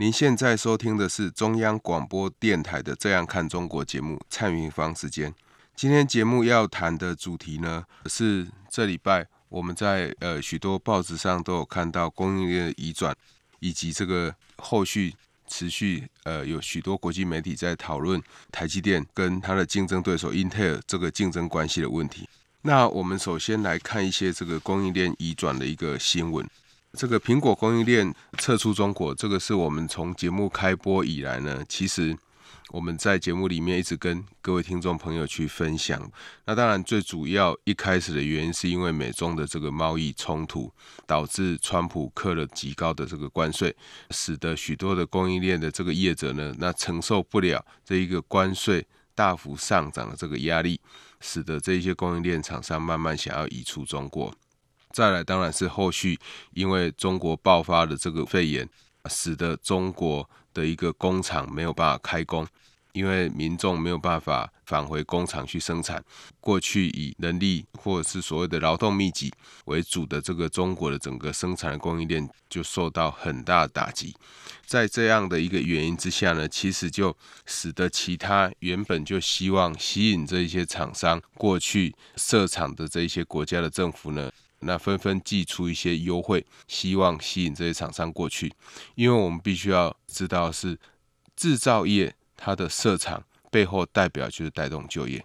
您现在收听的是中央广播电台的《这样看中国》节目，蔡云芳时间。今天节目要谈的主题呢，是这礼拜我们在呃许多报纸上都有看到供应链的移转，以及这个后续持续呃有许多国际媒体在讨论台积电跟它的竞争对手英特尔这个竞争关系的问题。那我们首先来看一些这个供应链移转的一个新闻。这个苹果供应链撤出中国，这个是我们从节目开播以来呢，其实我们在节目里面一直跟各位听众朋友去分享。那当然，最主要一开始的原因是因为美中的这个贸易冲突，导致川普克了极高的这个关税，使得许多的供应链的这个业者呢，那承受不了这一个关税大幅上涨的这个压力，使得这一些供应链厂商慢慢想要移出中国。再来，当然是后续，因为中国爆发的这个肺炎，使得中国的一个工厂没有办法开工，因为民众没有办法返回工厂去生产。过去以人力或者是所谓的劳动密集为主的这个中国的整个生产的供应链就受到很大的打击。在这样的一个原因之下呢，其实就使得其他原本就希望吸引这一些厂商过去设厂的这一些国家的政府呢。那纷纷寄出一些优惠，希望吸引这些厂商过去，因为我们必须要知道是制造业它的设厂背后代表就是带动就业。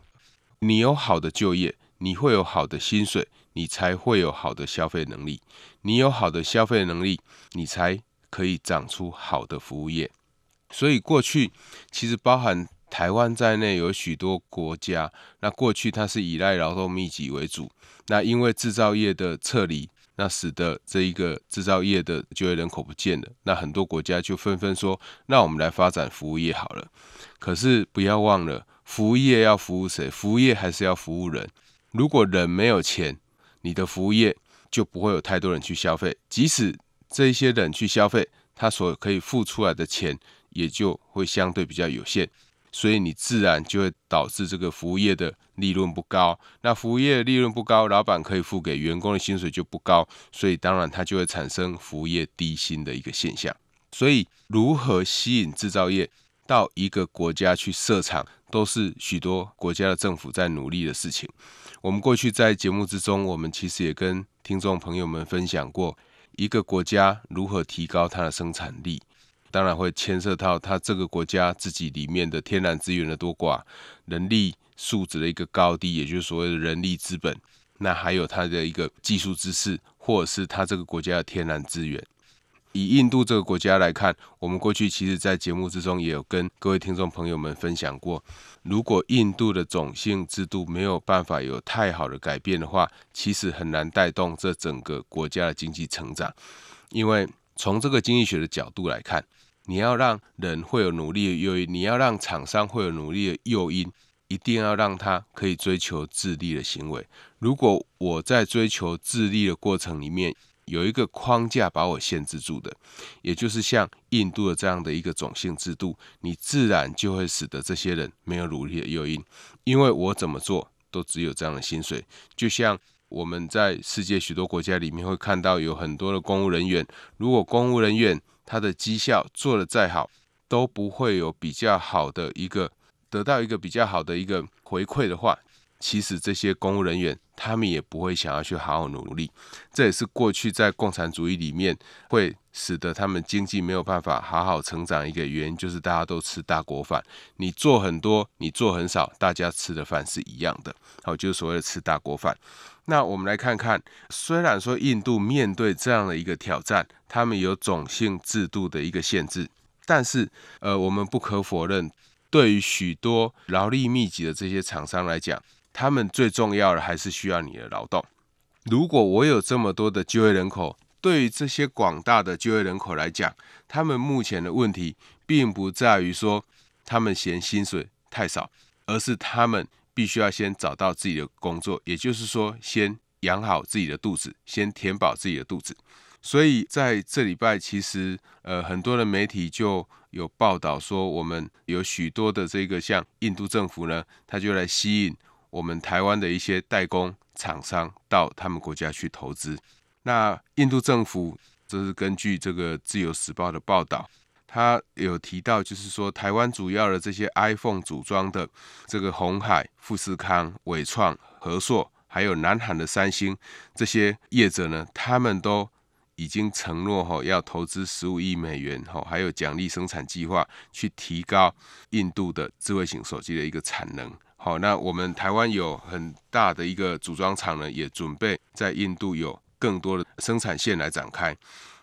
你有好的就业，你会有好的薪水，你才会有好的消费能力。你有好的消费能力，你才可以长出好的服务业。所以过去其实包含台湾在内有许多国家，那过去它是以赖劳动密集为主。那因为制造业的撤离，那使得这一个制造业的就业人口不见了。那很多国家就纷纷说，那我们来发展服务业好了。可是不要忘了，服务业要服务谁？服务业还是要服务人。如果人没有钱，你的服务业就不会有太多人去消费。即使这一些人去消费，他所可以付出来的钱也就会相对比较有限。所以你自然就会导致这个服务业的利润不高。那服务业的利润不高，老板可以付给员工的薪水就不高，所以当然它就会产生服务业低薪的一个现象。所以如何吸引制造业到一个国家去设厂，都是许多国家的政府在努力的事情。我们过去在节目之中，我们其实也跟听众朋友们分享过，一个国家如何提高它的生产力。当然会牵涉到它这个国家自己里面的天然资源的多寡、人力素质的一个高低，也就是所谓的人力资本。那还有它的一个技术知识，或者是它这个国家的天然资源。以印度这个国家来看，我们过去其实在节目之中也有跟各位听众朋友们分享过，如果印度的种姓制度没有办法有太好的改变的话，其实很难带动这整个国家的经济成长，因为从这个经济学的角度来看。你要让人会有努力的诱因，你要让厂商会有努力的诱因，一定要让他可以追求自立的行为。如果我在追求自立的过程里面有一个框架把我限制住的，也就是像印度的这样的一个种姓制度，你自然就会使得这些人没有努力的诱因，因为我怎么做都只有这样的薪水。就像我们在世界许多国家里面会看到有很多的公务人员，如果公务人员他的绩效做得再好，都不会有比较好的一个得到一个比较好的一个回馈的话，其实这些公务人员他们也不会想要去好好努力。这也是过去在共产主义里面会使得他们经济没有办法好好成长一个原因，就是大家都吃大锅饭。你做很多，你做很少，大家吃的饭是一样的。好，就是所谓的吃大锅饭。那我们来看看，虽然说印度面对这样的一个挑战，他们有种姓制度的一个限制，但是呃，我们不可否认，对于许多劳力密集的这些厂商来讲，他们最重要的还是需要你的劳动。如果我有这么多的就业人口，对于这些广大的就业人口来讲，他们目前的问题并不在于说他们嫌薪水太少，而是他们必须要先找到自己的工作，也就是说，先养好自己的肚子，先填饱自己的肚子。所以在这礼拜，其实呃很多的媒体就有报道说，我们有许多的这个像印度政府呢，他就来吸引我们台湾的一些代工厂商到他们国家去投资。那印度政府这是根据这个自由时报的报道，他有提到，就是说台湾主要的这些 iPhone 组装的这个鸿海、富士康、伟创、和硕，还有南韩的三星这些业者呢，他们都。已经承诺哈要投资十五亿美元哈，还有奖励生产计划，去提高印度的智慧型手机的一个产能。好，那我们台湾有很大的一个组装厂呢，也准备在印度有更多的生产线来展开。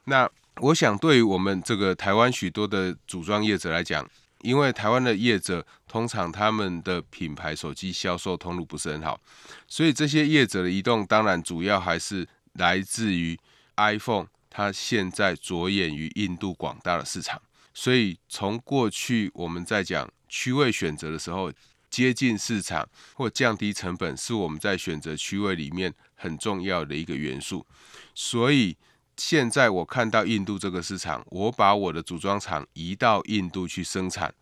那我想，对于我们这个台湾许多的组装业者来讲，因为台湾的业者通常他们的品牌手机销售通路不是很好，所以这些业者的移动当然主要还是来自于。iPhone 它现在着眼于印度广大的市场，所以从过去我们在讲区位选择的时候，接近市场或降低成本是我们在选择区位里面很重要的一个元素。所以现在我看到印度这个市场，我把我的组装厂移到印度去生产，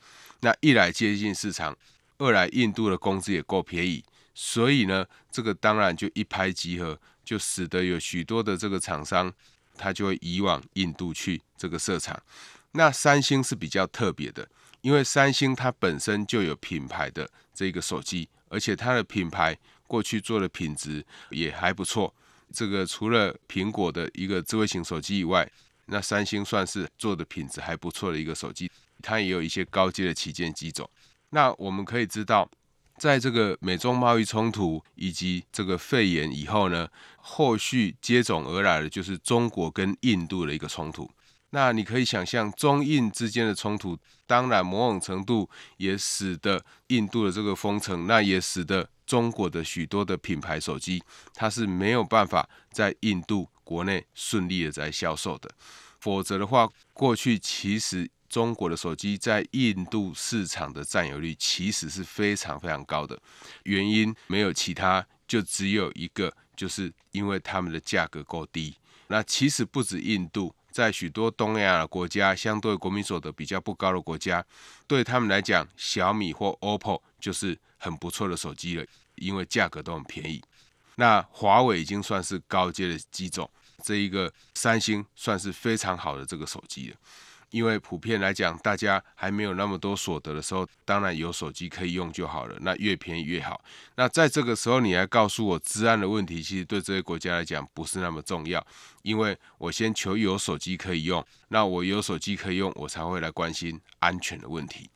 那一来接近市场，二来印度的工资也够便宜，所以呢，这个当然就一拍即合。就使得有许多的这个厂商，他就会移往印度去这个设厂。那三星是比较特别的，因为三星它本身就有品牌的这个手机，而且它的品牌过去做的品质也还不错。这个除了苹果的一个智慧型手机以外，那三星算是做的品质还不错的一个手机，它也有一些高阶的旗舰机种。那我们可以知道。在这个美中贸易冲突以及这个肺炎以后呢，后续接踵而来的就是中国跟印度的一个冲突。那你可以想象，中印之间的冲突，当然某种程度也使得印度的这个封城，那也使得中国的许多的品牌手机，它是没有办法在印度国内顺利的在销售的。否则的话，过去其实。中国的手机在印度市场的占有率其实是非常非常高的，原因没有其他，就只有一个，就是因为他们的价格够低。那其实不止印度，在许多东南亚的国家，相对国民所得比较不高的国家，对他们来讲，小米或 OPPO 就是很不错的手机了，因为价格都很便宜。那华为已经算是高阶的机种，这一个三星算是非常好的这个手机了。因为普遍来讲，大家还没有那么多所得的时候，当然有手机可以用就好了。那越便宜越好。那在这个时候，你还告诉我治安的问题，其实对这些国家来讲不是那么重要。因为我先求有手机可以用，那我有手机可以用，我才会来关心安全的问题。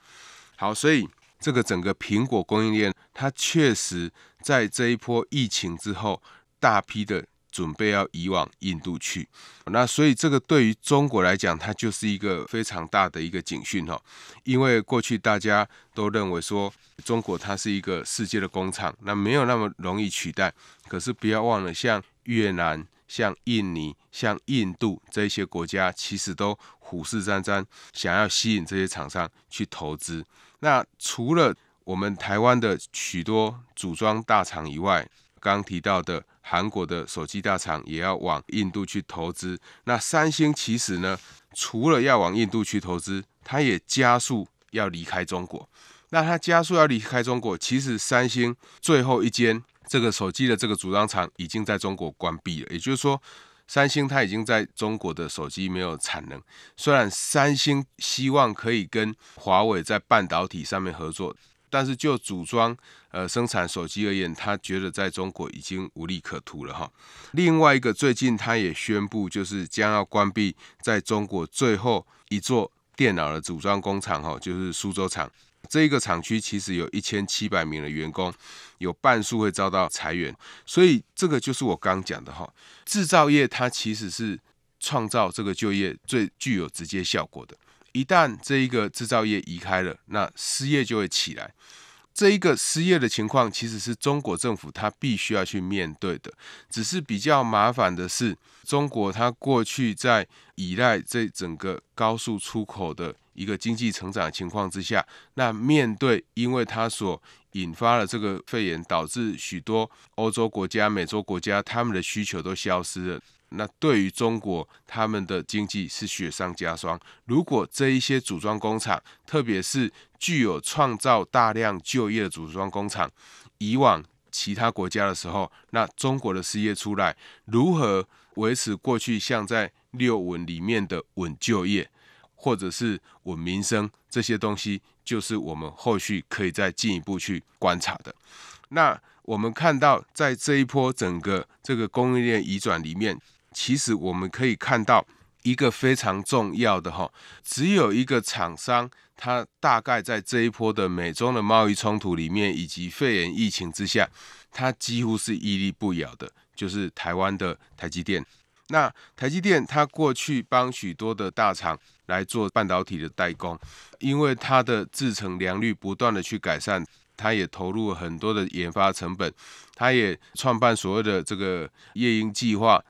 好，所以这个整个苹果供应链，它确实在这一波疫情之后，大批的。准备要移往印度去，那所以这个对于中国来讲，它就是一个非常大的一个警讯哈。因为过去大家都认为说，中国它是一个世界的工厂，那没有那么容易取代。可是不要忘了，像越南、像印尼、像印度这些国家，其实都虎视眈眈，想要吸引这些厂商去投资。那除了我们台湾的许多组装大厂以外，刚提到的。韩国的手机大厂也要往印度去投资。那三星其实呢，除了要往印度去投资，它也加速要离开中国。那它加速要离开中国，其实三星最后一间这个手机的这个组装厂已经在中国关闭了。也就是说，三星它已经在中国的手机没有产能。虽然三星希望可以跟华为在半导体上面合作。但是就组装呃生产手机而言，他觉得在中国已经无利可图了哈。另外一个，最近他也宣布，就是将要关闭在中国最后一座电脑的组装工厂哈，就是苏州厂。这一个厂区其实有一千七百名的员工，有半数会遭到裁员。所以这个就是我刚讲的哈，制造业它其实是创造这个就业最具有直接效果的。一旦这一个制造业移开了，那失业就会起来。这一个失业的情况，其实是中国政府它必须要去面对的。只是比较麻烦的是，中国它过去在依赖这整个高速出口的一个经济成长情况之下，那面对因为它所引发了这个肺炎，导致许多欧洲国家、美洲国家他们的需求都消失了。那对于中国，他们的经济是雪上加霜。如果这一些组装工厂，特别是具有创造大量就业的组装工厂，以往其他国家的时候，那中国的失业出来，如何维持过去像在六稳里面的稳就业，或者是稳民生这些东西，就是我们后续可以再进一步去观察的。那我们看到，在这一波整个这个供应链移转里面。其实我们可以看到一个非常重要的哈，只有一个厂商，它大概在这一波的美中的贸易冲突里面，以及肺炎疫情之下，它几乎是屹立不摇的，就是台湾的台积电。那台积电它过去帮许多的大厂来做半导体的代工，因为它的制程良率不断的去改善，它也投入了很多的研发成本，它也创办所谓的这个夜鹰计划。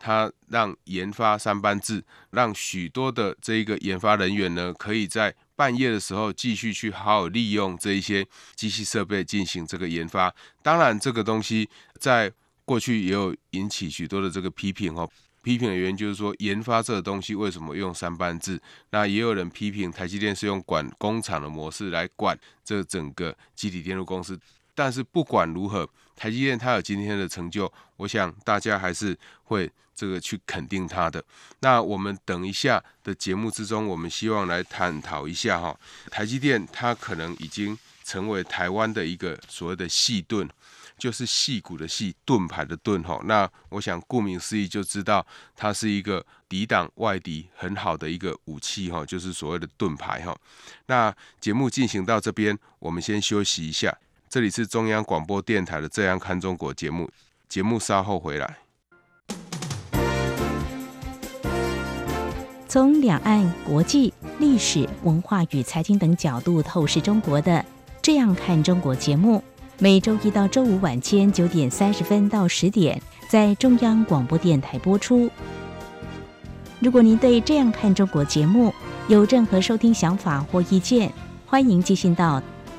他让研发三班制，让许多的这一个研发人员呢，可以在半夜的时候继续去好好利用这一些机器设备进行这个研发。当然，这个东西在过去也有引起许多的这个批评哦。批评的原因就是说，研发这个东西为什么用三班制？那也有人批评台积电是用管工厂的模式来管这整个集体电路公司。但是不管如何，台积电它有今天的成就，我想大家还是会这个去肯定它的。那我们等一下的节目之中，我们希望来探讨一下哈，台积电它可能已经成为台湾的一个所谓的细盾，就是矽谷的矽，盾牌的盾哈。那我想顾名思义就知道，它是一个抵挡外敌很好的一个武器哈，就是所谓的盾牌哈。那节目进行到这边，我们先休息一下。这里是中央广播电台的《这样看中国》节目，节目稍后回来。从两岸、国际、历史文化与财经等角度透视中国的《这样看中国》节目，每周一到周五晚间九点三十分到十点在中央广播电台播出。如果您对《这样看中国》节目有任何收听想法或意见，欢迎寄信到。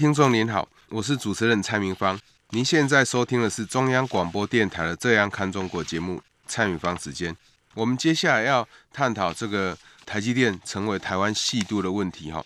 听众您好，我是主持人蔡明芳。您现在收听的是中央广播电台的《这样看中国》节目，蔡明芳时间。我们接下来要探讨这个台积电成为台湾细度的问题哈。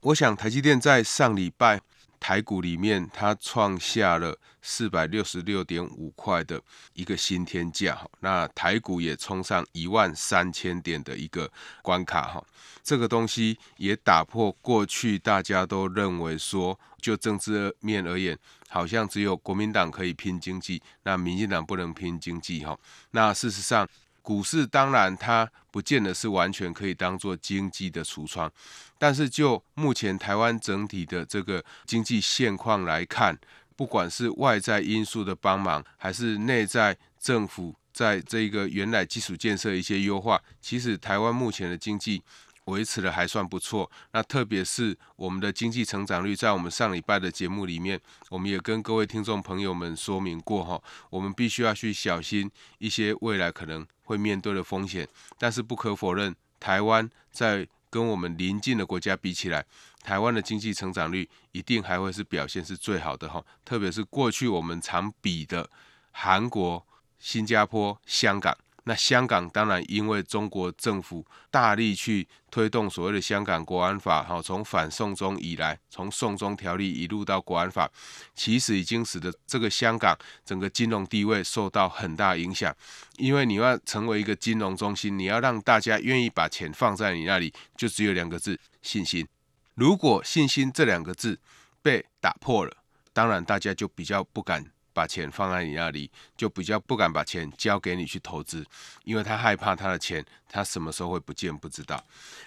我想台积电在上礼拜台股里面，它创下了四百六十六点五块的一个新天价哈。那台股也冲上一万三千点的一个关卡哈。这个东西也打破过去大家都认为说，就政治面而言，好像只有国民党可以拼经济，那民进党不能拼经济哈。那事实上，股市当然它不见得是完全可以当做经济的橱窗，但是就目前台湾整体的这个经济现况来看，不管是外在因素的帮忙，还是内在政府在这个原来基础建设一些优化，其实台湾目前的经济。维持的还算不错，那特别是我们的经济成长率，在我们上礼拜的节目里面，我们也跟各位听众朋友们说明过哈，我们必须要去小心一些未来可能会面对的风险。但是不可否认，台湾在跟我们邻近的国家比起来，台湾的经济成长率一定还会是表现是最好的哈。特别是过去我们常比的韩国、新加坡、香港。那香港当然因为中国政府大力去推动所谓的香港国安法，哈，从反送中以来，从送中条例一路到国安法，其实已经使得这个香港整个金融地位受到很大影响。因为你要成为一个金融中心，你要让大家愿意把钱放在你那里，就只有两个字：信心。如果信心这两个字被打破了，当然大家就比较不敢。把钱放在你那里，就比较不敢把钱交给你去投资，因为他害怕他的钱，他什么时候会不见不知道。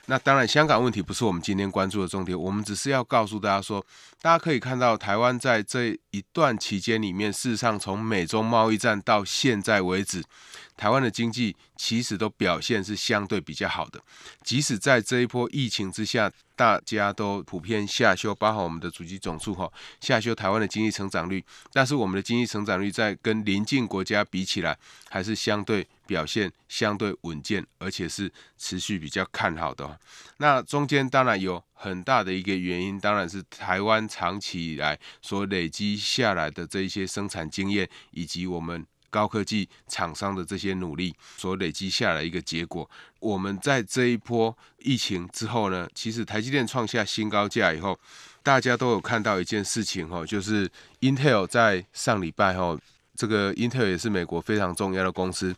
那当然，香港问题不是我们今天关注的重点，我们只是要告诉大家说，大家可以看到台湾在这一段期间里面，事实上从美中贸易战到现在为止。台湾的经济其实都表现是相对比较好的，即使在这一波疫情之下，大家都普遍下修，包括我们的主机总数哈下修台湾的经济成长率，但是我们的经济成长率在跟邻近国家比起来，还是相对表现相对稳健，而且是持续比较看好的。那中间当然有很大的一个原因，当然是台湾长期以来所累积下来的这一些生产经验，以及我们。高科技厂商的这些努力所累积下来一个结果，我们在这一波疫情之后呢，其实台积电创下新高价以后，大家都有看到一件事情哈，就是 Intel 在上礼拜哈，这个 Intel 也是美国非常重要的公司。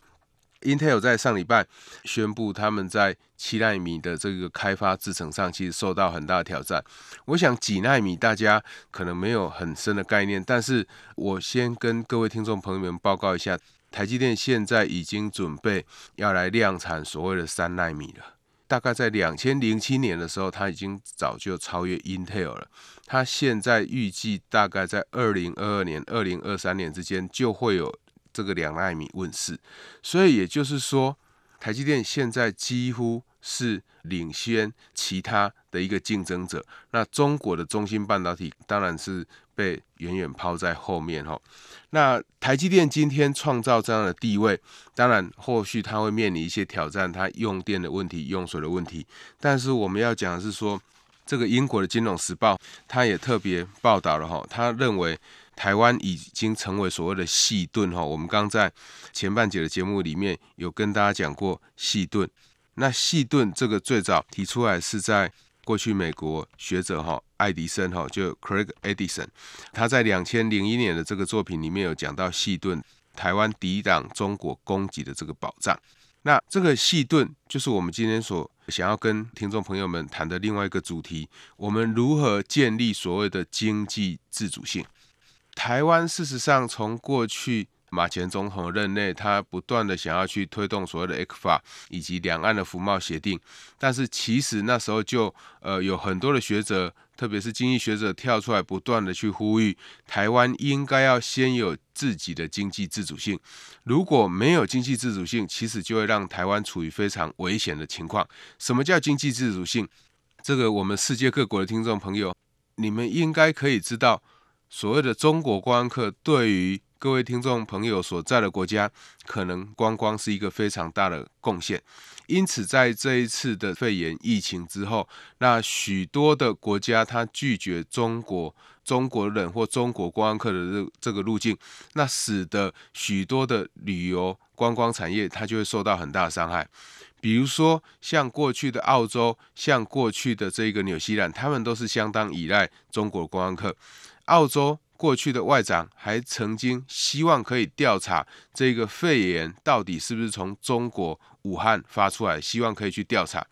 Intel 在上礼拜宣布，他们在七纳米的这个开发制程上，其实受到很大的挑战。我想几纳米大家可能没有很深的概念，但是我先跟各位听众朋友们报告一下，台积电现在已经准备要来量产所谓的三纳米了。大概在两千零七年的时候，它已经早就超越 Intel 了。它现在预计大概在二零二二年、二零二三年之间就会有。这个两纳米问世，所以也就是说，台积电现在几乎是领先其他的一个竞争者。那中国的中芯半导体当然是被远远抛在后面哈。那台积电今天创造这样的地位，当然后续它会面临一些挑战，它用电的问题、用水的问题。但是我们要讲的是说，这个英国的《金融时报》它也特别报道了哈，他认为。台湾已经成为所谓的矽盾哈，我们刚在前半节的节目里面有跟大家讲过矽盾。那矽盾这个最早提出来是在过去美国学者哈爱迪生哈，就 Craig Edison，他在两千零一年的这个作品里面有讲到矽盾，台湾抵挡中国攻击的这个保障。那这个矽盾就是我们今天所想要跟听众朋友们谈的另外一个主题，我们如何建立所谓的经济自主性。台湾事实上从过去马前总统任内，他不断的想要去推动所谓的 ECFA 以及两岸的服贸协定，但是其实那时候就呃有很多的学者，特别是经济学者跳出来不断的去呼吁，台湾应该要先有自己的经济自主性。如果没有经济自主性，其实就会让台湾处于非常危险的情况。什么叫经济自主性？这个我们世界各国的听众朋友，你们应该可以知道。所谓的中国观光客，对于各位听众朋友所在的国家，可能观光是一个非常大的贡献。因此，在这一次的肺炎疫情之后，那许多的国家它拒绝中国中国人或中国观光客的这这个路径，那使得许多的旅游观光产业它就会受到很大的伤害。比如说，像过去的澳洲，像过去的这个纽西兰，他们都是相当依赖中国观光客。澳洲过去的外长还曾经希望可以调查这个肺炎到底是不是从中国武汉发出来，希望可以去调查。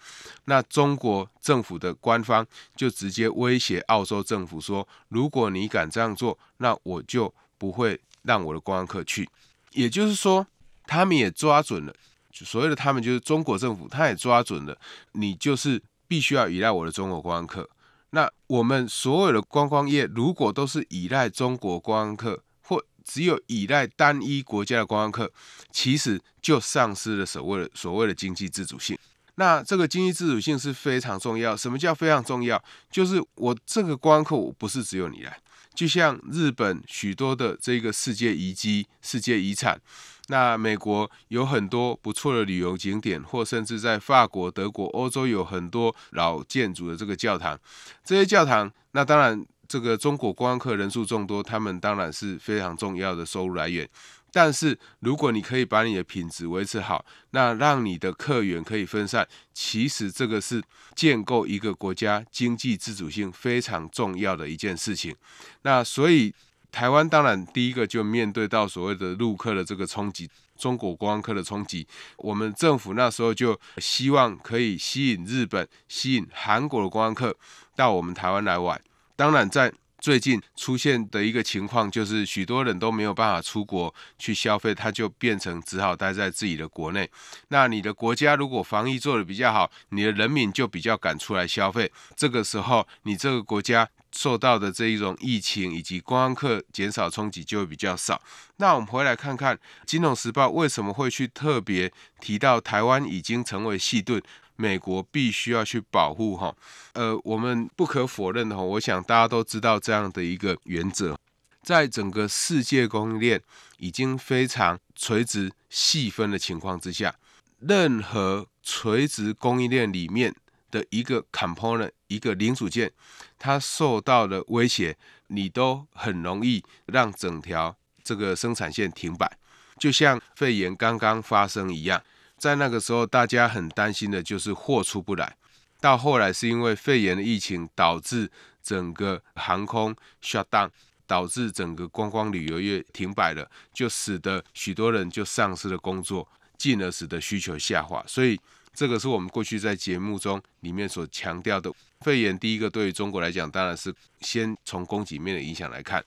那中国政府的官方就直接威胁澳洲政府说：“如果你敢这样做，那我就不会让我的观光客去。”也就是说，他们也抓准了，所谓的他们就是中国政府，他也抓准了，你就是必须要依赖我的中国观光客。那我们所有的观光业，如果都是依赖中国观光客，或只有依赖单一国家的观光客，其实就丧失了所谓的所谓的经济自主性。那这个经济自主性是非常重要。什么叫非常重要？就是我这个观光客，我不是只有你来，就像日本许多的这个世界遗迹、世界遗产，那美国有很多不错的旅游景点，或甚至在法国、德国、欧洲有很多老建筑的这个教堂。这些教堂，那当然这个中国观光客人数众多，他们当然是非常重要的收入来源。但是，如果你可以把你的品质维持好，那让你的客源可以分散，其实这个是建构一个国家经济自主性非常重要的一件事情。那所以，台湾当然第一个就面对到所谓的陆客的这个冲击，中国观光客的冲击。我们政府那时候就希望可以吸引日本、吸引韩国的观光客到我们台湾来玩。当然在最近出现的一个情况，就是许多人都没有办法出国去消费，他就变成只好待在自己的国内。那你的国家如果防疫做得比较好，你的人民就比较敢出来消费。这个时候，你这个国家受到的这一种疫情以及观光客减少冲击就会比较少。那我们回来看看《金融时报》为什么会去特别提到台湾已经成为细盾。美国必须要去保护哈，呃，我们不可否认的哈，我想大家都知道这样的一个原则，在整个世界供应链已经非常垂直细分的情况之下，任何垂直供应链里面的一个 component 一个零组件，它受到了威胁，你都很容易让整条这个生产线停摆，就像肺炎刚刚发生一样。在那个时候，大家很担心的就是货出不来。到后来是因为肺炎的疫情导致整个航空 shut down，导致整个观光旅游业停摆了，就使得许多人就丧失了工作，进而使得需求下滑。所以这个是我们过去在节目中里面所强调的。肺炎第一个对于中国来讲，当然是先从供给面的影响来看，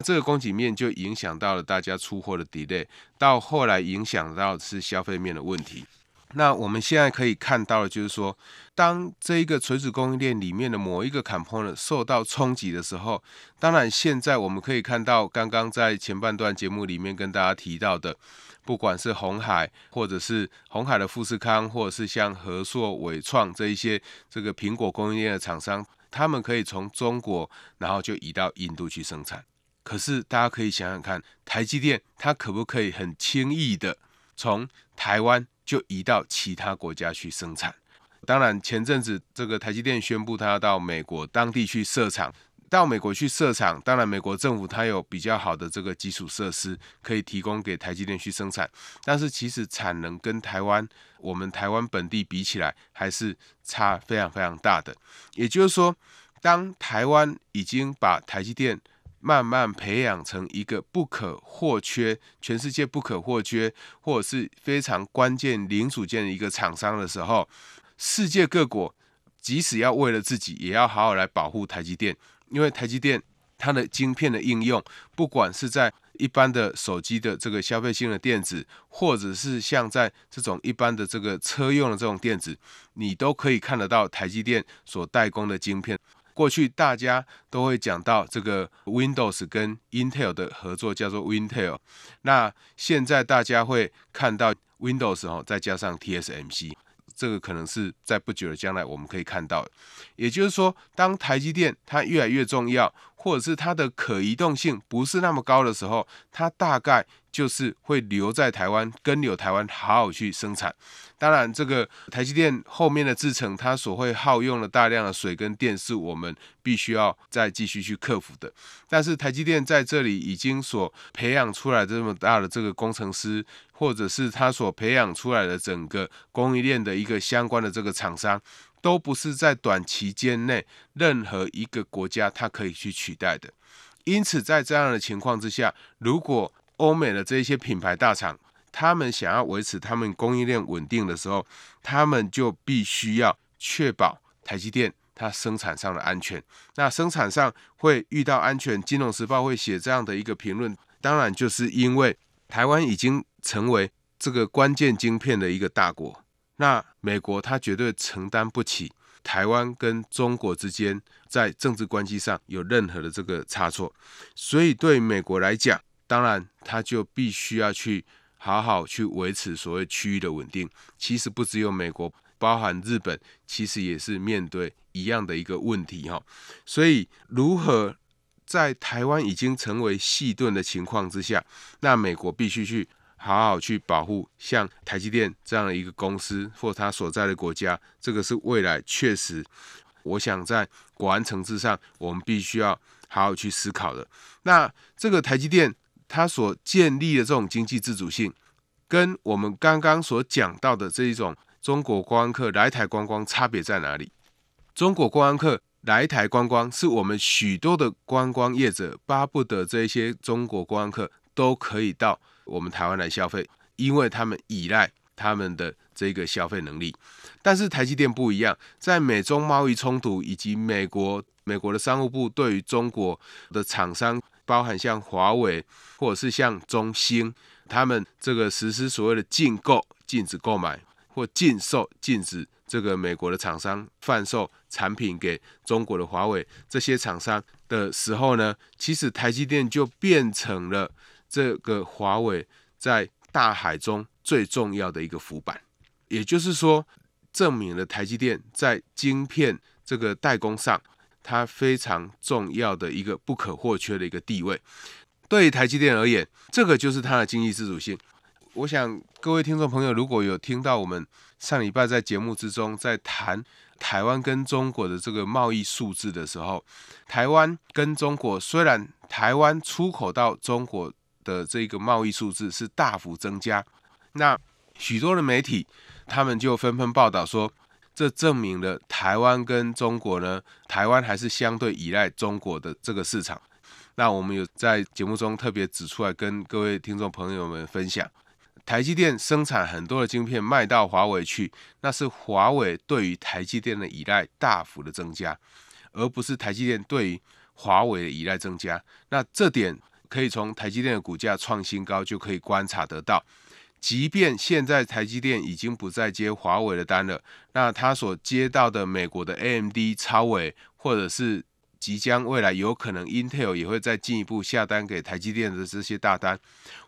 这个供给面就影响到了大家出货的 delay，到后来影响到是消费面的问题。那我们现在可以看到的，就是说，当这一个垂直供应链里面的某一个 component 受到冲击的时候，当然现在我们可以看到，刚刚在前半段节目里面跟大家提到的。不管是红海，或者是红海的富士康，或者是像和硕、伟创这一些这个苹果供应链的厂商，他们可以从中国，然后就移到印度去生产。可是大家可以想想看，台积电它可不可以很轻易的从台湾就移到其他国家去生产？当然，前阵子这个台积电宣布它要到美国当地去设厂。到美国去设厂，当然美国政府它有比较好的这个基础设施可以提供给台积电去生产，但是其实产能跟台湾我们台湾本地比起来还是差非常非常大的。也就是说，当台湾已经把台积电慢慢培养成一个不可或缺、全世界不可或缺或者是非常关键零组件的一个厂商的时候，世界各国即使要为了自己，也要好好来保护台积电。因为台积电它的晶片的应用，不管是在一般的手机的这个消费性的电子，或者是像在这种一般的这个车用的这种电子，你都可以看得到台积电所代工的晶片。过去大家都会讲到这个 Windows 跟 Intel 的合作叫做 Intel，那现在大家会看到 Windows 哦，再加上 TSMC。这个可能是在不久的将来我们可以看到，也就是说，当台积电它越来越重要，或者是它的可移动性不是那么高的时候，它大概就是会留在台湾，跟留台湾好好去生产。当然，这个台积电后面的制程，它所会耗用了大量的水跟电，是我们必须要再继续去克服的。但是台积电在这里已经所培养出来这么大的这个工程师，或者是他所培养出来的整个供应链的一个相关的这个厂商，都不是在短期间内任何一个国家它可以去取代的。因此，在这样的情况之下，如果欧美的这些品牌大厂，他们想要维持他们供应链稳定的时候，他们就必须要确保台积电它生产上的安全。那生产上会遇到安全，《金融时报》会写这样的一个评论，当然就是因为台湾已经成为这个关键晶片的一个大国。那美国它绝对承担不起台湾跟中国之间在政治关系上有任何的这个差错，所以对美国来讲，当然它就必须要去。好好去维持所谓区域的稳定，其实不只有美国，包含日本，其实也是面对一样的一个问题哈。所以，如何在台湾已经成为细盾的情况之下，那美国必须去好好去保护像台积电这样的一个公司或它所在的国家，这个是未来确实，我想在国安层次上，我们必须要好好去思考的。那这个台积电它所建立的这种经济自主性，跟我们刚刚所讲到的这一种中国观光客来台观光差别在哪里？中国观光客来台观光，是我们许多的观光业者巴不得这些中国观光客都可以到我们台湾来消费，因为他们依赖他们的这个消费能力。但是台积电不一样，在美中贸易冲突以及美国美国的商务部对于中国的厂商，包含像华为或者是像中兴。他们这个实施所谓的禁购、禁止购买或禁售、禁止这个美国的厂商贩售产品给中国的华为这些厂商的时候呢，其实台积电就变成了这个华为在大海中最重要的一个浮板，也就是说，证明了台积电在晶片这个代工上，它非常重要的一个不可或缺的一个地位。对于台积电而言，这个就是它的经济自主性。我想各位听众朋友，如果有听到我们上礼拜在节目之中在谈台湾跟中国的这个贸易数字的时候，台湾跟中国虽然台湾出口到中国的这个贸易数字是大幅增加，那许多的媒体他们就纷纷报道说，这证明了台湾跟中国呢，台湾还是相对依赖中国的这个市场。那我们有在节目中特别指出来，跟各位听众朋友们分享，台积电生产很多的晶片卖到华为去，那是华为对于台积电的依赖大幅的增加，而不是台积电对于华为的依赖增加。那这点可以从台积电的股价创新高就可以观察得到。即便现在台积电已经不再接华为的单了，那他所接到的美国的 AMD、超微或者是即将未来有可能，Intel 也会再进一步下单给台积电的这些大单。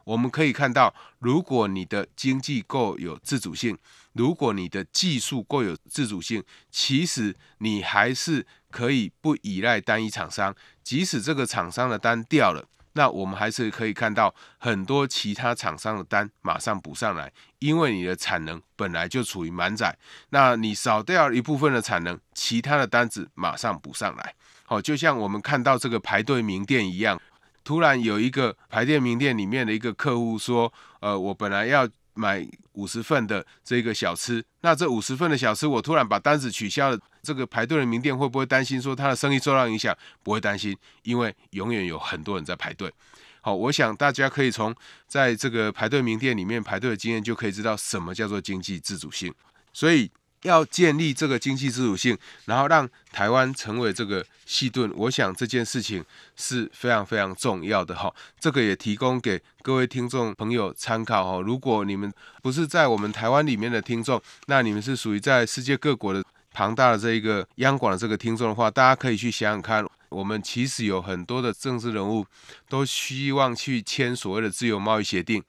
我们可以看到，如果你的经济够有自主性，如果你的技术够有自主性，其实你还是可以不依赖单一厂商。即使这个厂商的单掉了，那我们还是可以看到很多其他厂商的单马上补上来，因为你的产能本来就处于满载。那你少掉一部分的产能，其他的单子马上补上来。哦，就像我们看到这个排队名店一样，突然有一个排队名店里面的一个客户说：“呃，我本来要买五十份的这个小吃，那这五十份的小吃我突然把单子取消了，这个排队的名店会不会担心说他的生意受到影响？不会担心，因为永远有很多人在排队。好，我想大家可以从在这个排队名店里面排队的经验就可以知道什么叫做经济自主性。所以。要建立这个经济自主性，然后让台湾成为这个细盾，我想这件事情是非常非常重要的哈。这个也提供给各位听众朋友参考哈。如果你们不是在我们台湾里面的听众，那你们是属于在世界各国的庞大的这一个央广的这个听众的话，大家可以去想想看，我们其实有很多的政治人物都希望去签所谓的自由贸易协定。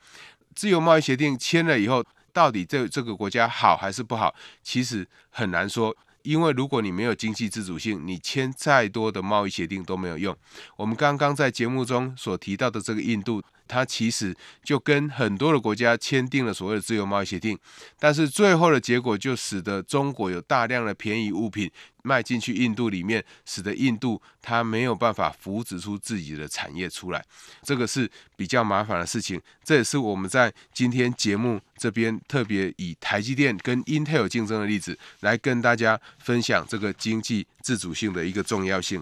自由贸易协定签了以后，到底这这个国家好还是不好？其实很难说，因为如果你没有经济自主性，你签再多的贸易协定都没有用。我们刚刚在节目中所提到的这个印度。它其实就跟很多的国家签订了所谓的自由贸易协定，但是最后的结果就使得中国有大量的便宜物品卖进去印度里面，使得印度它没有办法扶植出自己的产业出来，这个是比较麻烦的事情。这也是我们在今天节目这边特别以台积电跟 Intel 竞争的例子来跟大家分享这个经济自主性的一个重要性。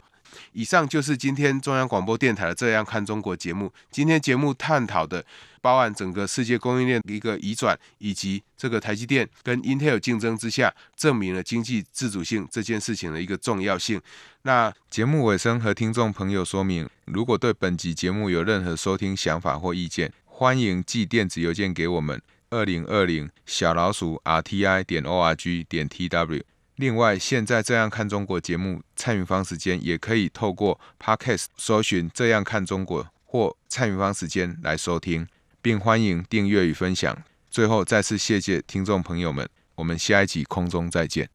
以上就是今天中央广播电台的《这样看中国》节目。今天节目探讨的包含整个世界供应链的一个移转，以及这个台积电跟 Intel 竞争之下，证明了经济自主性这件事情的一个重要性。那节目尾声和听众朋友说明，如果对本集节目有任何收听想法或意见，欢迎寄电子邮件给我们：二零二零小老鼠 RTI 点 ORG 点 TW。另外，现在这样看中国节目蔡明芳时间也可以透过 Podcast 搜寻“这样看中国”或蔡明芳时间来收听，并欢迎订阅与分享。最后，再次谢谢听众朋友们，我们下一集空中再见。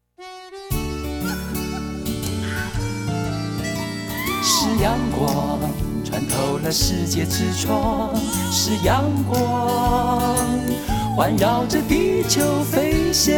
是阳光穿透了世界之窗，是阳光环绕着地球飞翔。